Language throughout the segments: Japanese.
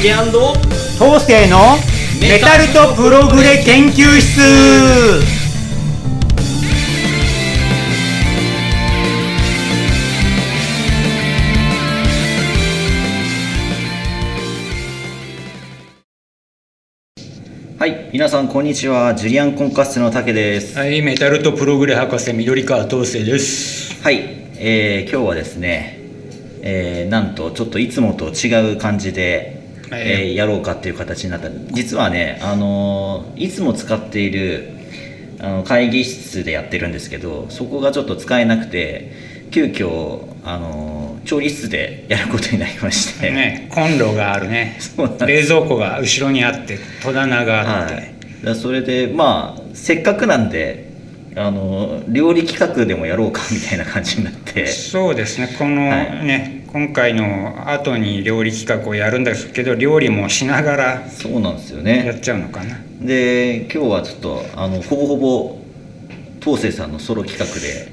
竹東勢のメタルとプログレ研究室はい、皆さんこんにちは。ジュリアンコンカッセの竹です。はい、メタルとプログレ博士緑川東生です。はい、えー今日はですね、えーなんとちょっといつもと違う感じで、はいえーやろうかっていう形になった。実はね、あのーいつも使っているあの会議室でやってるんですけど、そこがちょっと使えなくて、急遽あのー調理室でやることになりまして、ね、コンロがあるね。冷蔵庫が後ろにあって、戸棚があって。はい、それでまあせっかくなんであの料理企画でもやろうかみたいな感じになって。そうですね、このはい。ね、今回の後に料理企画をやるんですけど、料理もしながらそうなんですよやねっちゃうのかな？で今日はちょっとあのほぼほぼ東生さんのソロ企画で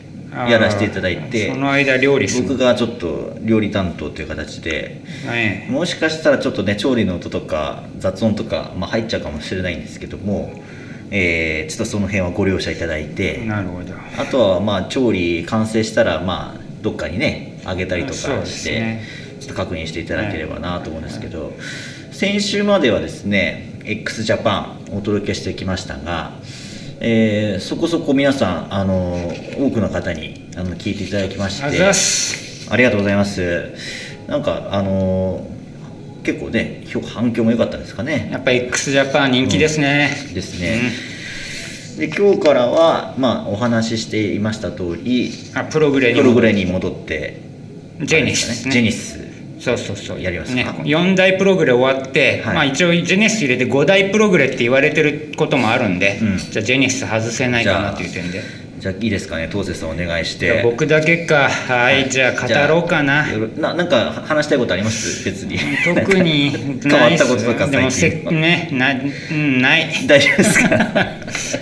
やらせていただいてその間料理する。僕がちょっと料理担当という形でね、もしかしたらちょっとね調理の音とか雑音とか、まあ、入っちゃうかもしれないんですけども、えーちょっとその辺はご了承いただいてなるほど。あとはまあ調理完成したらまあどっかにねあげたりとかして、ちょっと確認していただければなと思うんですけど、先週まではですね x ジャパンお届けしてきましたが、えーそこそこ皆さんあの多くの方にあの聞いていただきましてありがとうございます。なんかあの結構ね評反響も良かったですかね。やっぱ x ジャパン人気ですね。ですね、で今日からは、まあ、お話ししていました通りうんあプログレにもプログレに戻ってジェニスね。ジェニスそうそうそうやります。かね、4大プログレ終わって、はい。まあ、一応ジェネシス入れて5大プログレって言われてることもあるんで、うん。じゃあジェネシス外せないかなっていう点で。じゃあいいですかね東瀬さんお願いして。僕だけか。はいじゃあ語ろうかな。ななんか話したいことあります？別に。特に 変わったこととかでもせねなうんない。大丈夫ですか？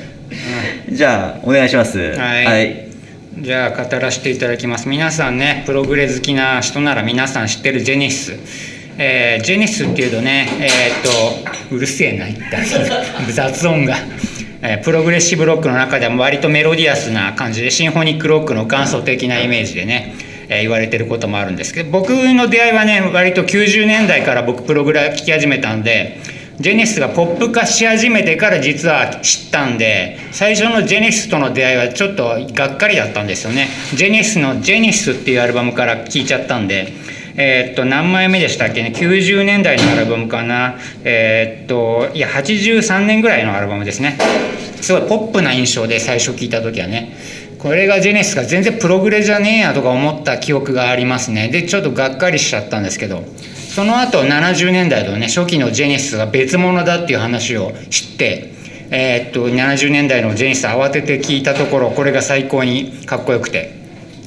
じゃあお願いします。はいじゃあ語らせていただきます。皆さんねプログレ好きな人なら皆さん知ってるジェネシス。えージェネシスっていうとねえーっとうるせえな一体。雑音が、えプログレッシブロックの中でも割とメロディアスな感じでシンフォニックロックの元祖的なイメージでね、えー言われてることもあるんですけど僕の出会いはね割と90年代から僕プログレ聴き始めたんでジェネシスがポップ化し始めてから実は知ったんで最初のジェネシスとの出会いはちょっとがっかりだったんですよね。ジェネシスの「ジェネシス」っていうアルバムから聴いちゃったんでえーっと何枚目でしたっけね？90年代のアルバムかな？えーっといや83年ぐらいのアルバムですね。すごいポップな印象で最初聞いた時はね。これがジェネシスが全然プログレじゃねえやとか思った記憶がありますね。でちょっとがっかりしちゃったんですけど。その後70年代のね初期のジェネシスが別物だっていう話を知ってえーっと70年代のジェネシス慌てて聞いたところこれが最高にかっこよくて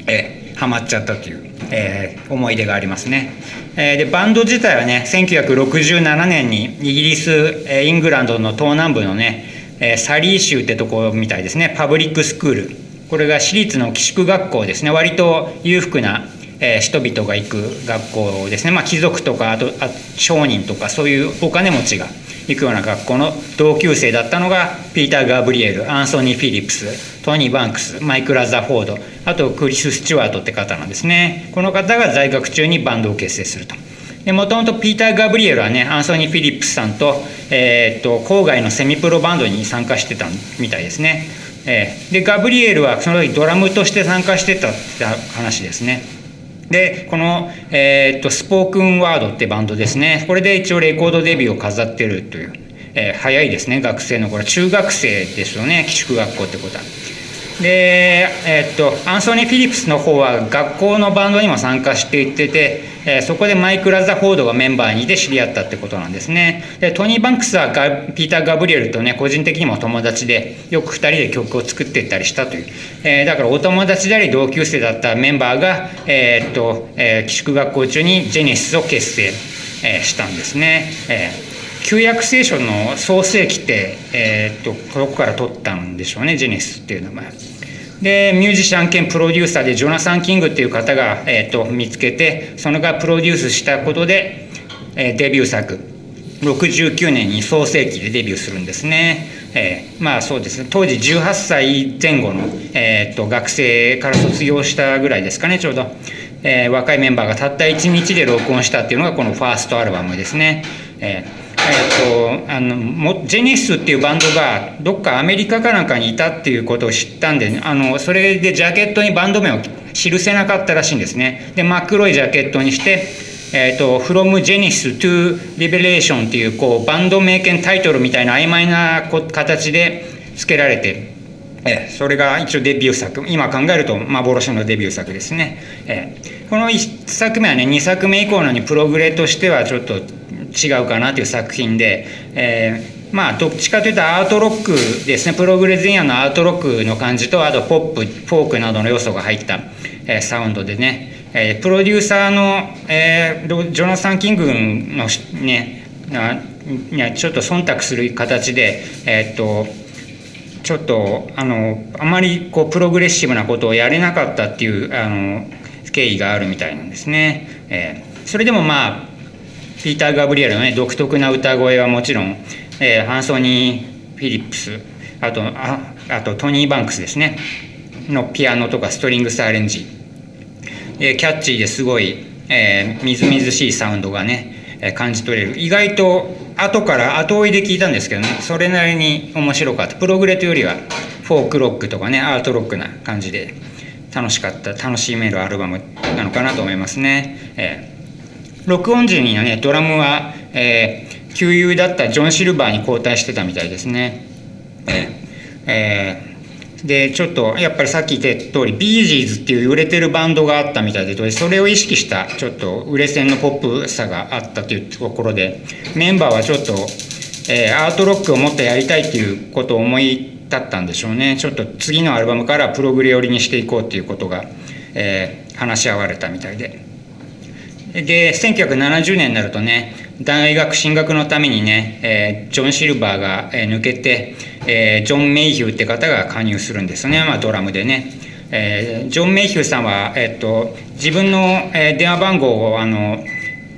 えーハマっちゃったという、えー思い出がありますね、えーでバンド自体はね1967年にイギリス、えーイングランドの東南部のね、えーサリー州ってとこみたいですね。パブリックスクール。これが私立の寄宿学校ですね。割と裕福な、えー人々が行く学校ですね、まあ、貴族とかあとあ商人とかそういうお金持ちが行くような学校の同級生だったのがピーター・ガブリエル、アンソニー・フィリップス、トニー・バンクス、マイク・ラザフォードあとクリス・スチュワートって方なんですね。この方が在学中にバンドを結成すると。もともとピーター・ガブリエルはねアンソニー・フィリップスさんと,、えーっと郊外のセミプロバンドに参加してたみたいですね、えーでガブリエルはその時ドラムとして参加してたって話ですね。でこの、えーっとスポークンワードってバンドですね。これで一応レコードデビューを飾ってるという、えー早いですね学生の頃。中学生ですよね寄宿学校ってことは。で、えーっとアンソニー・フィリップスの方は学校のバンドにも参加していってて、えーそこでマイク・ラザフォードがメンバーにいて知り合ったってことなんですね。でトニー・バンクスはガピーター・ガブリエルとね個人的にも友達でよく2人で曲を作っていったりしたという、えーだからお友達であり同級生だったメンバーが、えーっとえ寄宿学校中にジェネシスを結成、えしたんですね、えー旧約聖書の創世記って、えーっとここから取ったんでしょうねジェネシスっていう名前でミュージシャン兼プロデューサーでジョナサン・キングっていう方が、えーと見つけてそのがプロデュースしたことで、えーデビュー作69年に創世期でデビューするんですね。えー、まあそうですね当時18歳前後の、えーと、学生から卒業したぐらいですかねちょうど、えー、若いメンバーがたった1日で録音したっていうのがこのファーストアルバムですね。えーえーと、あのジェネシスっていうバンドがどっかアメリカかなんかにいたっていうことを知ったんであのそれでジャケットにバンド名を記せなかったらしいんですね。で真っ黒いジャケットにしてえーと、From Genesis to Revelation っていうこうバンド名権タイトルみたいな曖昧な形で付けられて、え、それが一応デビュー作。今考えると幻のデビュー作ですね、え、この1作目はね2作目以降のにプログレとしてはちょっと違うかなという作品で、えーまあ、どっちかというとアートロックですねプログレ前夜のアートロックの感じとあとポップフォークなどの要素が入った、えー、サウンドでねえー、プロデューサーの、えー、ジョナサン・キングのねあちょっと忖度する形で、えー、っとちょっとあのあまりこうプログレッシブなことをやれなかったっていうあの経緯があるみたいなんですね。えー、それでもまあピーター・ガブリエルのね独特な歌声はもちろん、えー、ハンソニー・フィリップスあとああとトニー・バンクスですね。のピアノとかストリングスアレンジ。え、キャッチーですごい、えー、みずみずしいサウンドがね、え、感じ取れる。意外と後から後追いで聞いたんですけどねそれなりに面白かった。プログレというよりはフォークロックとかねアートロックな感じで楽しかった楽しめるアルバムなのかなと思いますね、えー、録音時にはねドラムは、えー、旧友だったジョン・シルバーに交代してたみたいですねえ、えでちょっとやっぱりさっき言った通りビージーズっていう売れてるバンドがあったみたいでそれを意識したちょっと売れ線のポップさがあったというところでメンバーはちょっと、えー、アートロックをもっとやりたいっていうことを思い立ったんでしょうねちょっと次のアルバムからプログレ寄りにしていこうっていうことが、えー、話し合われたみたいで。で1970年になるとね大学進学のためにね、えー、ジョン・シルバーが、え、抜けて、えー、ジョン・メイヒューって方が加入するんですね、まあ、ドラムでね。えー、ジョン・メイヒューさんは、えっと、自分の、えー、電話番号をあの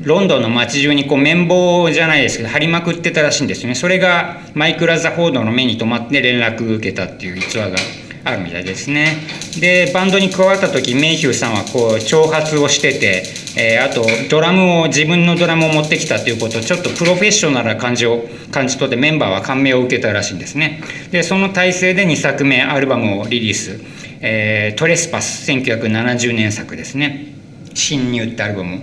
ロンドンの街中にこう綿棒じゃないですけど貼りまくってたらしいんですよね。それがマイク・ラザフォードの目に留まって連絡受けたっていう逸話があるみたいですね。でバンドに加わった時メイヒューさんはこう挑発をしてて、えー、あとドラムを自分のドラムを持ってきたということちょっとプロフェッショナルな感じを感じ取ってメンバーは感銘を受けたらしいんですね。でその体制で2作目アルバムをリリース「えー、トレスパス」1970年作ですね「侵入」ってアルバムを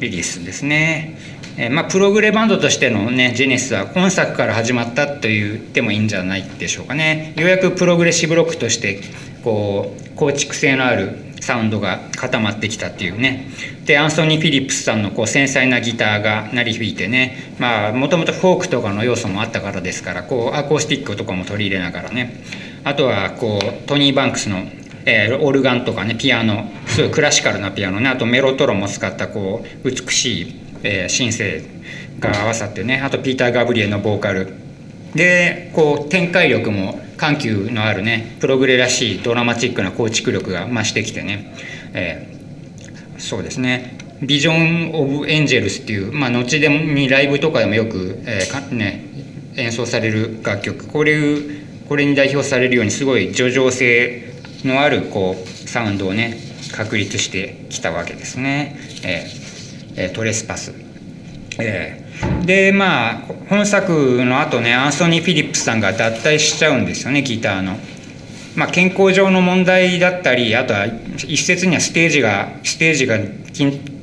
リリースですね。えー、まあ、プログレバンドとしてのねジェネスは今作から始まったと言ってもいいんじゃないでしょうかね。ようやくプログレッシブロックとしてこう構築性のあるサウンドが固まってきたっていうね。でアンソニー・フィリップスさんのこう繊細なギターが鳴り響いてね。まあもともとフォークとかの要素もあったからですからこうアコースティックとかも取り入れながらね。あとはこうトニー・バンクスのえー、オルガンとかねピアノ。すごいクラシカルなピアノね。あとメロトロも使ったこう美しいえー、シンセが合わさってね。あとピーター・ガブリエのボーカル。でこう展開力も緩急のあるねプログレらしいドラマチックな構築力が増してきてね、えー、そうですね「ビジョン・オブ・エンジェルス」っていう、まあ、後でにライブとかでもよく、えーね、演奏される楽曲これこれに代表されるようにすごい叙情性のあるこうサウンドをね確立してきたわけですね。えーえトレスパス。えー、でまあ本作の後ねアンソニー・フィリップスさんが脱退しちゃうんですよねギターの。まあ、健康上の問題だったりあとは一説にはステージがステージが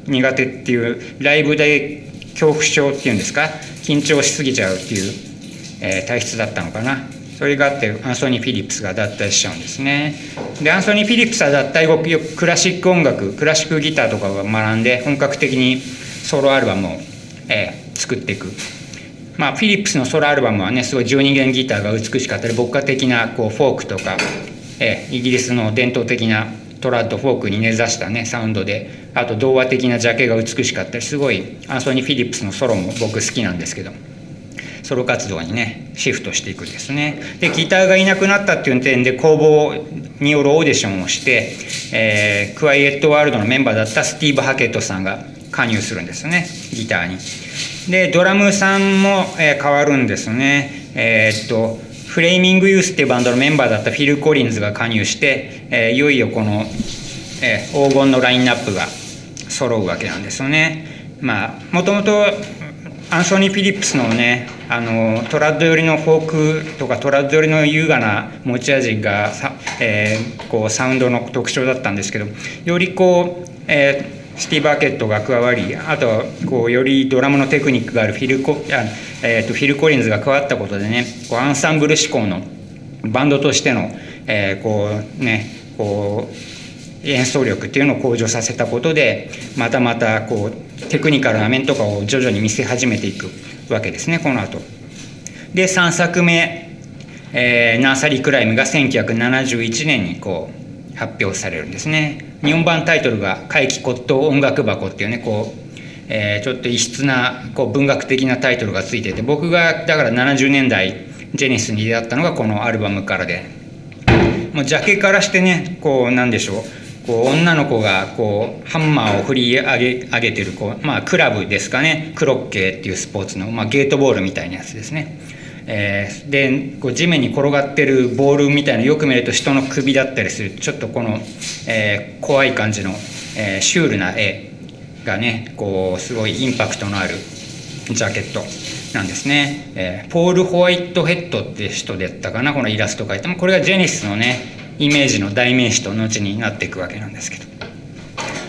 苦手っていうライブで恐怖症っていうんですか緊張しすぎちゃうっていう、えー、体質だったのかなそれがあってアンソニー・フィリップスが脱退しちゃうんですねでアンソニー・フィリップスは脱退後クラシック音楽クラシックギターとかを学んで本格的にソロアルバムを、えー、作っていく。まあフィリップスのソロアルバムはねすごい12弦ギターが美しかったり牧歌的なこうフォークとか、え、イギリスの伝統的なトラッドフォークに根ざしたねサウンドであと童話的なジャケが美しかったりすごいアンソニー・フィリップスのソロも僕好きなんですけどソロ活動にねシフトしていくんですね。でギターがいなくなったっていう点で公募によるオーディションをして、えー、クワイエットワールドのメンバーだったスティーブ・ハケットさんが加入するんですねギターに。でドラムさんも、え変わるんですね。えー、っとフレーミングユースっていうバンドのメンバーだったフィル・コリンズが加入して、えいよいよこの、え黄金のラインナップが揃うわけなんですよね。まあもともとアンソニー・フィリップスのねあのトラッド寄りのフォークとかトラッド寄りの優雅な持ち味がえー、こうサウンドの特徴だったんですけどよりこう、えー、スティー・ケットが加わりあとはこうよりドラムのテクニックがあるフィルコあ、えーと、フィル・コリンズが加わったことでねこうアンサンブル志向のバンドとしての、えー、こうねこう演奏力っていうのを向上させたことでまたまたこうテクニカルな面とかを徐々に見せ始めていくわけですねこの後。で3作目、えー、ナーサリークライムが1971年にこう発表されるんですね。日本版タイトルが「怪奇骨董音楽箱」っていうねこう、えー、ちょっと異質なこう文学的なタイトルがついてて僕がだから70年代ジェニスに出会ったのがこのアルバムからで。もうジャケからしてねこうなんでしょう。こう女の子がこうハンマーを振り上げ上げてるこう、まあ、クラブですかね。クロッケーっていうスポーツの、まあ、ゲートボールみたいなやつですね。えー、でこう地面に転がってるボールみたいなよく見ると人の首だったりする。ちょっとこの、えー、怖い感じの、えー、シュールな絵がねこうすごいインパクトのあるジャケットなんですね、えー、ポール・ホワイトヘッドって人でやったかな？このイラスト描いて。もこれがジェニスのねイメージの代名詞と後になっていくわけなんですけど。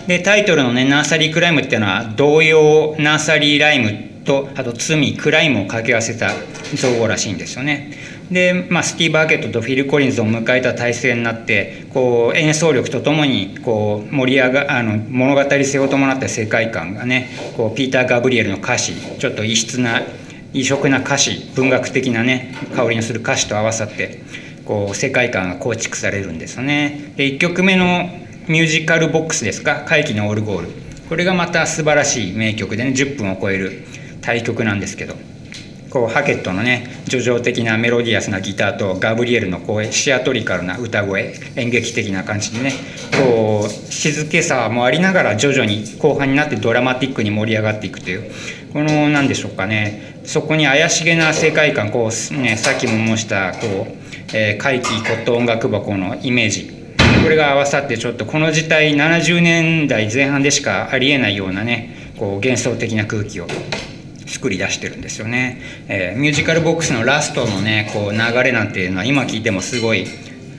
でタイトルのね「ナーサリークライム」っていうのは童謡ナーサリーライムってとあと罪クライムを掛け合わせた造語らしいんですよね。で、まあ、スティーブ・アーケットとフィル・コリンズを迎えた体制になってこう演奏力とともにこう盛り上があの物語性を伴った世界観がねこうピーター・ガブリエルの歌詞ちょっと異質な異色な歌詞文学的なね香りのする歌詞と合わさってこう世界観が構築されるんですよね。で1曲目のミュージカルボックスですか「怪奇のオルゴール」これがまた素晴らしい名曲でね10分を超える対曲なんですけどこうハケットのね叙情的なメロディアスなギターとガブリエルの声シアトリカルな歌声演劇的な感じでねこう静けさもありながら徐々に後半になってドラマティックに盛り上がっていくというこの何でしょうかねそこに怪しげな世界観こう、ね、さっきも申したこうえー、怪奇骨董音楽箱のイメージこれが合わさってちょっとこの時代70年代前半でしかありえないようなねこう幻想的な空気を作り出してるんですよね、えー、ミュージカルボックスのラストのねこう流れなんていうのは今聞いてもすごい、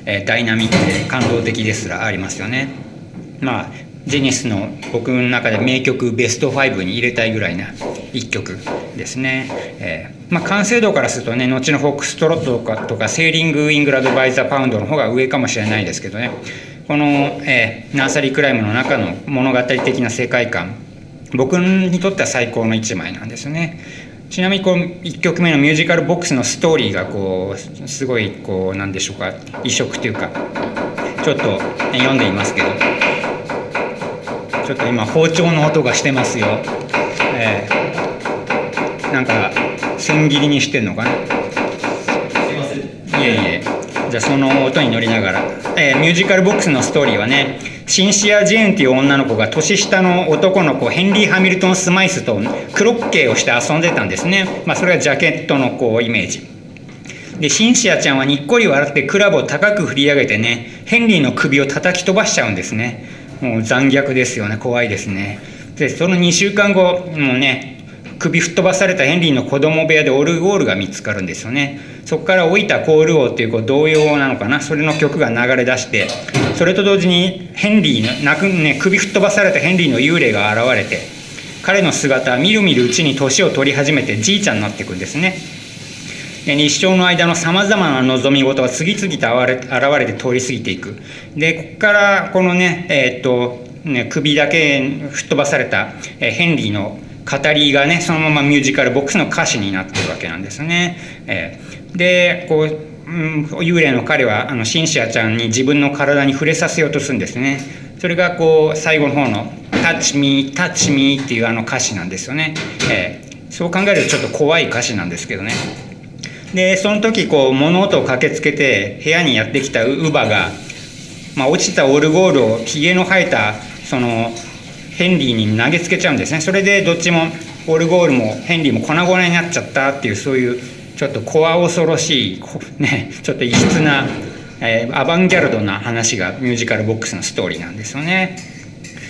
えー、ダイナミックで感動的ですらありますよね。まあジェネシスの僕の中で名曲ベスト5に入れたいぐらいな一曲ですね、えー、まあ、完成度からするとね後のフォックストロットとかとか Selling England by the Pound の方が上かもしれないですけどね。この、えー、 Nursery Cryme の中の物語的な世界観僕にとっては最高の一枚なんですよね。ちなみにこう1曲目のミュージカルボックスのストーリーがこうすごいこうなんでしょうか異色というかちょっと読んでいますけどちょっと今包丁の音がしてますよ、えー、なんか千切りにしてんのかな？いえいえ。じゃあその音に乗りながら、えー、ミュージカルボックスのストーリーはねシンシア・ジェーンっていう女の子が年下の男の子ヘンリー・ハミルトン・スマイスとクロッケーをして遊んでたんですね、まあ、それがジャケットのこうイメージ。でシンシアちゃんはにっこり笑ってクラブを高く振り上げてねヘンリーの首を叩き飛ばしちゃうんですね。もう残虐ですよね。怖いですね。でその2週間後もうね首吹っ飛ばされたヘンリーの子供部屋でオルゴールが見つかるんですよね。そこから「老いたコール王」っていうこう童謡なのかな？それの曲が流れ出してそれと同時にヘンリーの泣く、ね、首吹っ飛ばされたヘンリーの幽霊が現れて彼の姿はみるみるうちに年を取り始めてじいちゃんになっていくんですね。日照の間のさまざまな望み事が次々と現れて通り過ぎていく。でここからこのねえー、っとね首だけ吹っ飛ばされたヘンリーの語りがねそのままミュージカルボックスの歌詞になってるわけなんですね。えー、でこう、うん、幽霊の彼はあのシンシアちゃんに自分の体に触れさせようとするんですね。それがこう最後の方の「Touch me, touch me」っていうあの歌詞なんですよね。えー、そう考えるとちょっと怖い歌詞なんですけどね。でその時こう物音を駆けつけて部屋にやってきた乳母が、まあ、落ちたオルゴールをひげの生えたそのヘンリーに投げつけちゃうんですねそれでどっちもオルゴールもヘンリーも粉々になっちゃったっていうそういうちょっと怖恐ろしい、ね、ちょっと異質な、えー、アバンギャルドな話がミュージカルボックスのストーリーなんですよね。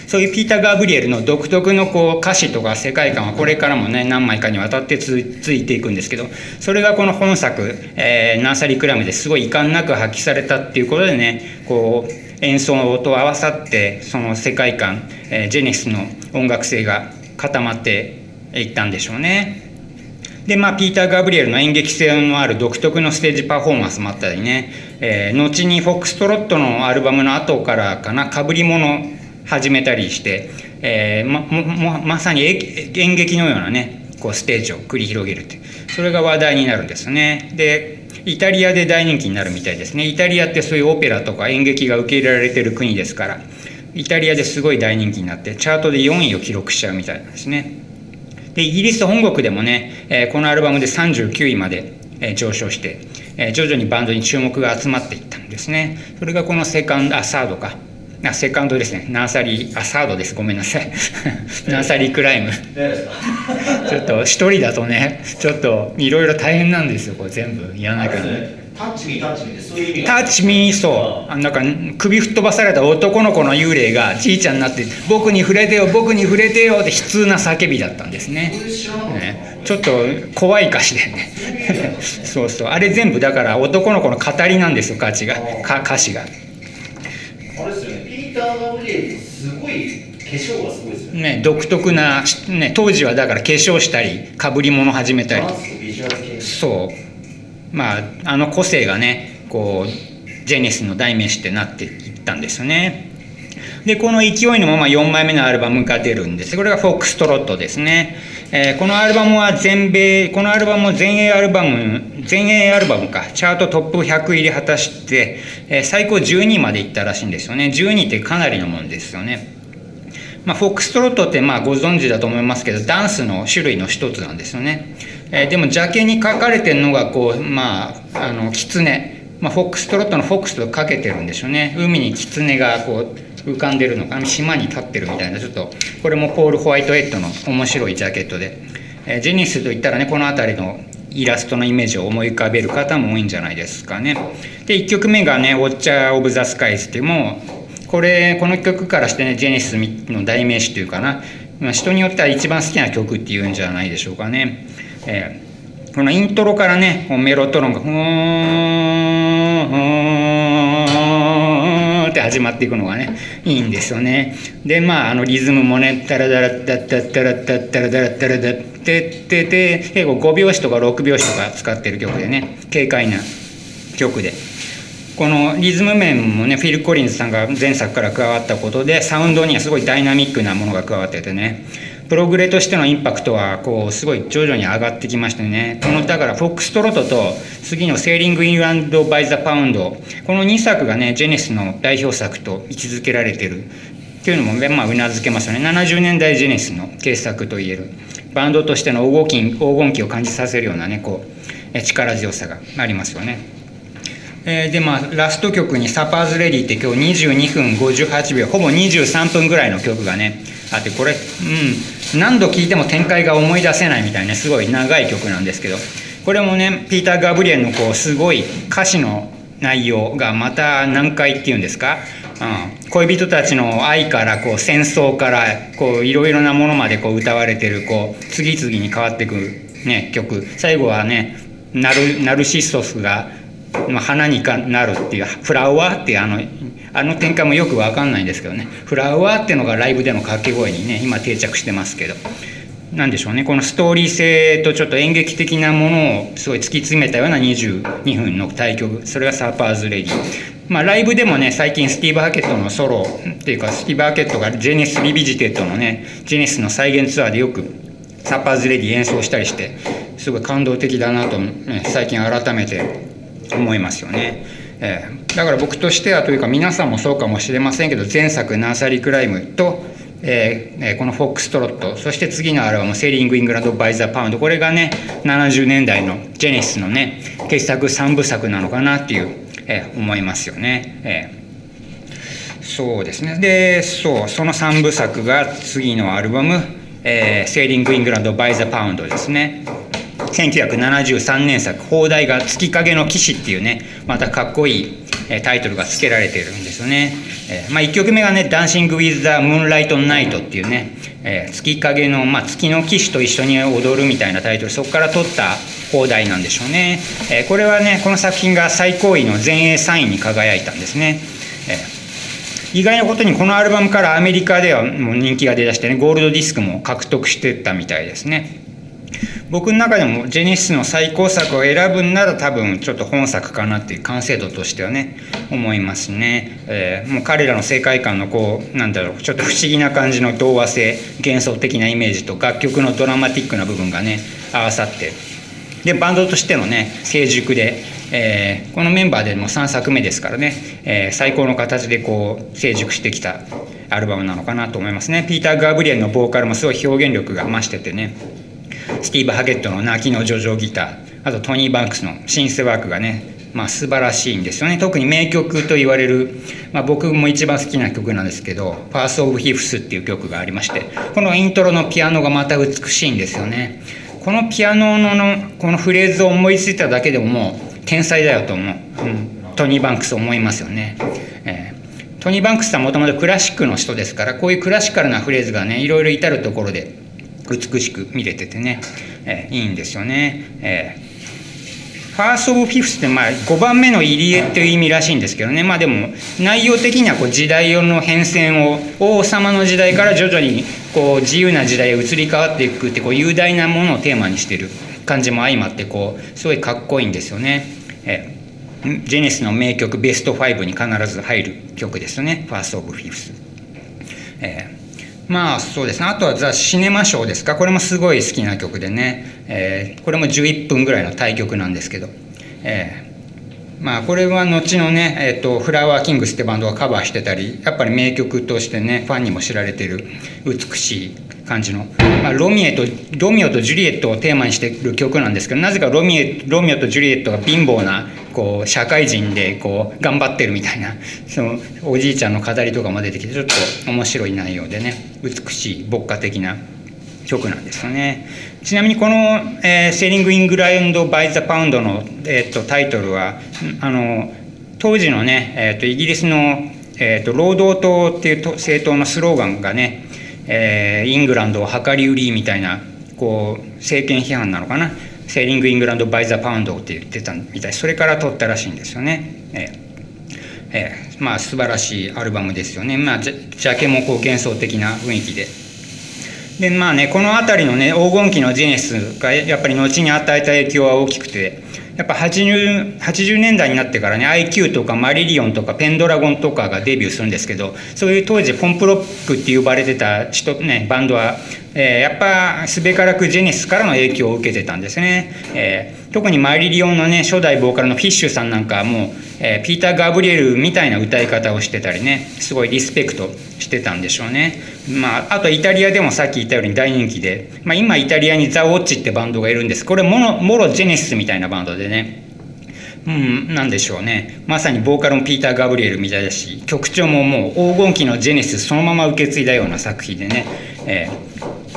そういうピーター・ガブリエルの独特のこう歌詞とか世界観はこれからもね何枚かにわたってついていくんですけどそれがこの本作、えー、ナーサリークラムですごい遺憾なく発揮されたっていうことでねこう演奏と合わさってその世界観、え、ジェネシスの音楽性が固まっていったんでしょうね。で、まあ、ピーター・ガブリエルの演劇性のある独特のステージパフォーマンスもあったりね、えー、後にフォックストロットのアルバムの後からかな、かぶり物始めたりして、えー、ままさに演劇のようなね、こうステージを繰り広げるってそれが話題になるんですね。で、イタリアで大人気になるみたいですね。イタリアってそういうオペラとか演劇が受け入れられてる国ですから、イタリアですごい大人気になって、チャートで4位を記録しちゃうみたいなんですね。でイギリス本国でもね、え、このアルバムで39位まで、え、上昇して、え、徐々にバンドに注目が集まっていったんですねそれがこのセカンドあサードかあセカンドですね。ナーサリーあサードです。ごめんなさい。ナーサリークライム。ちょっと一人だとねちょっといろいろ大変なんですよこれ。全部やらなきゃ。タッチミータッチミーそういう意味タッチミーそう。なんか首吹っ飛ばされた男の子の幽霊がじいちゃんになって「僕に触れてよ僕に触れてよ」って悲痛な叫びだったんですね。ね。ちょっと怖い歌詞でね。そうそう。あれ全部だから男の子の語りなんですよ歌詞が。か歌詞があれですよねピーター・ガブリエルすごい化粧がすごいですよね。ね独特な、ね、当時はだから化粧したりかぶり物始めたり。そうまあ、あの個性がねこうジェネスの代名詞ってなっていったんですよね。でこの勢いのまま4枚目のアルバムが出るんです。これがフォックストロットですね、えー、このアルバムは全米このアルバムも全英アルバム全英アルバムか。チャートトップ100入り果たして、えー、最高12位までいったらしいんですよね。12ってかなりのもんですよねまあ、フォックストロットってまあご存知だと思いますけどダンスの種類の一つなんですよね。えー、でもジャケに書かれてるのがこうまああの狐、まあ、フォックストロットのフォックスとかけてるんでしょうね。海に狐がこう浮かんでるのか島に立ってるみたいなちょっとこれもポール・ホワイトヘッドの面白いジャケットで、えー、ジェニスといったらねこの辺りのイラストのイメージを思い浮かべる方も多いんじゃないですかね。で1曲目がね「ウォッチャー・オブ・ザ・スカイズ」っていうもうこれこの曲からしてねジェニスの代名詞というかな、まあ、人によっては一番好きな曲っていうんじゃないでしょうかねえー、このイントロからねメロトロンが「ふーん」って始まっていくのがねいいんですよねでまああのリズムもね「タラダラッタッタッタラッタッタラダラッタラダッテッテテ」結構5拍子とか6拍子とか使ってる曲でね軽快な曲で。このリズム面もねフィル・コリンズさんが前作から加わったことでサウンドにはすごいダイナミックなものが加わっててねプログレとしてのインパクトはこうすごい徐々に上がってきましてねこのだからフォックストロトと次の「 Selling England by the Pound」この2作がねジェネシスの代表作と位置づけられてる。っていうのもまあうなずけますよね。70年代ジェネシスの傑作といえる。バンドとしての黄金黄金期を感じさせるようなねこう力強さがありますよね。えー、でまあラスト曲に「サパーズ・レディ」って今日22分58秒ほぼ23分ぐらいの曲がねあってこれうん何度聴いても展開が思い出せないみたいなすごい長い曲なんですけどこれもねピーター・ガブリエルのこうすごい歌詞の内容がまた難解っていうんですか、うん、恋人たちの愛からこう戦争からいろいろなものまでこう歌われてるこう次々に変わっていく、ね、曲。最後はねナルナルシストスが、花にかなるっていうフラワーっていうあのあの展開もよく分かんないんですけどね。フラワーっていうのがライブでの掛け声にね今定着してますけど。何でしょうね。このストーリー性とちょっと演劇的なものをすごい突き詰めたような22分の大曲。それが Supper's Ready まあライブでもね最近スティーブ・ハケットのソロっていうかスティーブ・ハケットが Genesis Revisited のねジェネシスの再現ツアーでよく Supper's Ready 演奏したりしてすごい感動的だなと、ね、最近改めて思いますよね。えー、だから僕としてはというか皆さんもそうかもしれませんけど前作「 Nursery Cryme と」えー、この「フォックストロット」そして次のアルバム「セーリング・イングランド・バイ・ザ・パウンド」これがね70年代のジェネシスのね傑作3部作なのかなっていう、えー、思いますよね。えーそうですね。でそうその3部作が次のアルバム「えー、 Selling England by the Pound」ですね。1973年作放題が「月影の騎士」っていうねまたかっこいいタイトルが付けられてるんですよね、えー、まあ、1曲目がね「ダンシング・ウィズ・ザ・ムーンライト・ナイト」っていうね、えー、月影の、まあ、月の騎士と一緒に踊るみたいなタイトルそこから取った放題なんでしょうね、えー、これはねこの作品が最高位の全英3位に輝いたんですね、え意外なことにこのアルバムからアメリカではもう人気が出だしてねゴールドディスクも獲得してったみたいですね。僕の中でもジェネシスの最高作を選ぶんなら多分ちょっと本作かなっていう完成度としてはね思いますね、えー、もう彼らの世界観のこうなんだろうちょっと不思議な感じの童話性幻想的なイメージと楽曲のドラマティックな部分がね合わさって。でバンドとしてのね成熟でえー、このメンバーでも3作目ですからね、えー、最高の形でこう成熟してきたアルバムなのかなと思いますね。ピーター・ガブリエルのボーカルもすごい表現力が増しててね。スティーブ・ハケットの泣きのジョジョギター。あとトニー・バンクスのシンセワークがねまあ、素晴らしいんですよね。特に名曲と言われる、まあ、僕も一番好きな曲なんですけど「ファースト・オブ・ヒフス」っていう曲がありましてこのイントロのピアノがまた美しいんですよね。このピアノのこのフレーズを思いついただけでももう天才だよと思う、うん、トニー・バンクス思いますよね、えー、トニー・バンクスさんもともとクラシックの人ですからこういうクラシカルなフレーズがねいろいろ至るところで美しく見れててね、え、いいんですよね、えーファースト・オブ・フィフスってまあ5番目の入り江っていう意味らしいんですけどね。まあでも内容的にはこう時代の変遷を王様の時代から徐々にこう自由な時代へ移り変わっていくってこう雄大なものをテーマにしてる感じも相まってこうすごいかっこいいんですよね。えジェネスの名曲ベスト5に必ず入る曲ですよね「ファースト・オブ・フィフス」えー、まあそうですね。あとは「ザ・シネマショー」ですか？これもすごい好きな曲でね、えー、これも11分ぐらいの対曲なんですけど、えー、まあこれは後のね、えーと、フラワーキングスってバンドがカバーしてたりやっぱり名曲としてねファンにも知られてる美しい感じの、まあ、ロミエとロミオとジュリエットをテーマにしてる曲なんですけどなぜかロミエロミオとジュリエットが貧乏なこう社会人でこう頑張ってるみたいな そのおじいちゃんの語りとかも出てきてちょっと面白い内容でね美しい牧歌的な曲なんですよね。ちなみにこの「えー、 Selling England by the Pound の」えーと、タイトルはあの当時のね、えーと、イギリスの、えーと労働党っていう政党のスローガンがねえー、イングランドを量り売りみたいなこう政権批判なのかな。 Selling England by the Pound って言ってたみたいそれから取ったらしいんですよね。えーえー、まあ素晴らしいアルバムですよね。まあジャケもこう幻想的な雰囲気で。でまあねこの辺りのね黄金期のジェネスがやっぱり後に与えた影響は大きくてやっぱ 80, 80年代になってからね IQ とかマリリオンとかペンドラゴンとかがデビューするんですけどそういう当時ポンプロックって呼ばれてた人、ね、バンドは、えー、やっぱすべからくジェネシスからの影響を受けてたんですね、えー、特にマリリオンのね初代ボーカルのフィッシュさんなんかはもう、えー、ピーター・ガブリエルみたいな歌い方をしてたりねすごいリスペクトしてたんでしょうね、まあ、あとイタリアでもさっき言ったように大人気で、まあ、今イタリアにザ・ウォッチってバンドがいるんです。これもろもろジェネシスみたいなバンドでね。うん、なんでしょうね。まさにボーカルもピーター・ガブリエルみたいだし曲調ももう黄金期のジェネシスそのまま受け継いだような作品でね、えー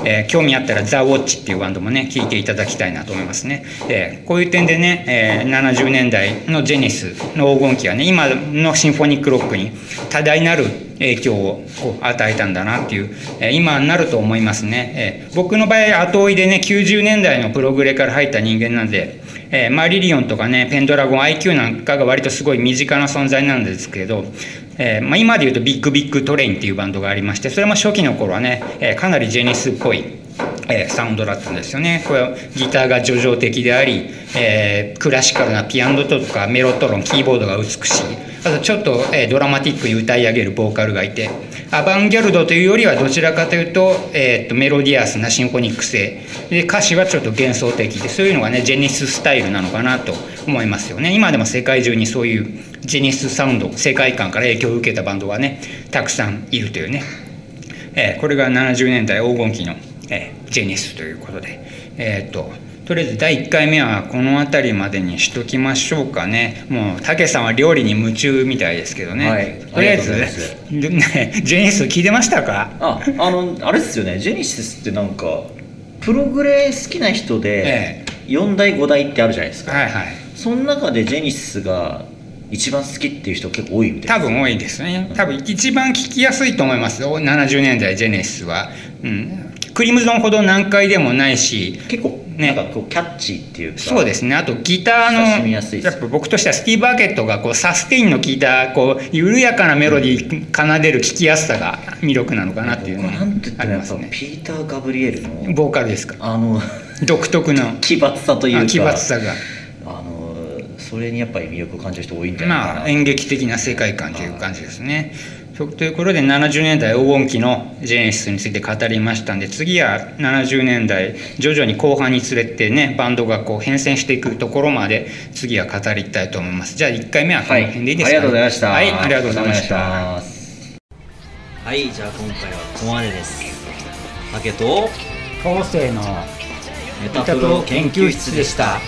えー、興味あったら「ザ・ウォッチ」っていうバンドもね聴いていただきたいなと思いますね、えー、こういう点でね、えー、70年代のジェネシスの黄金期はね今のシンフォニックロックに多大なる影響を与えたんだなっていう、今になると思いますね、僕の場合後追いでね90年代のプログレから入った人間なんでえー、マリリオンとかねペンドラゴン IQ なんかが割とすごい身近な存在なんですけど、えーまあ、今で言うとビッグビッグトレインっていうバンドがありましてそれも初期の頃はね、え、かなりジェネシスっぽいえー、サウンドだったんですよね。これギターが叙情的であり、えー、クラシカルなピアノとかメロトロンキーボードが美しい。あとちょっと、えー、ドラマティックに歌い上げるボーカルがいてアバンギャルドというよりはどちらかというと,、えーと、メロディアスなシンフォニック性で歌詞はちょっと幻想的でそういうのがねジェニススタイルなのかなと思いますよね。今でも世界中にそういうジェニスサウンド世界観から影響を受けたバンドがねたくさんいるというね、えー、これが70年代黄金期の、えー、ジェニスということで。えっ、ー、ととりあえず第1回目はこの辺りまでにしときましょうかね。もうたけさんは料理に夢中みたいですけどね、はい。とりあえずね ジェニス聞いてましたか？ああのあれですよね。ジェニシスってなんかプログレ好きな人でえ4代5代ってあるじゃないですか、はいはい。その中でジェニシスが一番好きっていう人結構多いみたい多分多いですね。多分一番聞きやすいと思いますよ。70年代ジェネシスは、うん、クリムゾンほど難解でもないし結構ね。なんかこうキャッチーっていうかそうですね。あとギターのやっぱ僕としてはスティーブ・バーケットがこうサステインの効いたこう緩やかなメロディー奏でる聴きやすさが魅力なのかなっていうのはありますね。ピーター・ガブリエルのボーカルですか？あの独特の。奇抜さというかあ奇抜さが。あのそれにやっぱり魅力を感じる人多いんじゃないかな、まあ演劇的な世界観という感じですね。とということで70年代黄金期のジェネシスについて語りましたんで次は70年代徐々に後半につれてねバンドがこう変遷していくところまで次は語りたいと思います。じゃあ1回目はこの辺でいいですか、ありがとうございました。はいありがとうございました。はいじゃあ今回はここまでです。竹と当世のメタプロ研究室でした。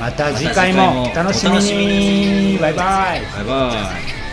また次回もお楽しみに。バイバイ。バイバイ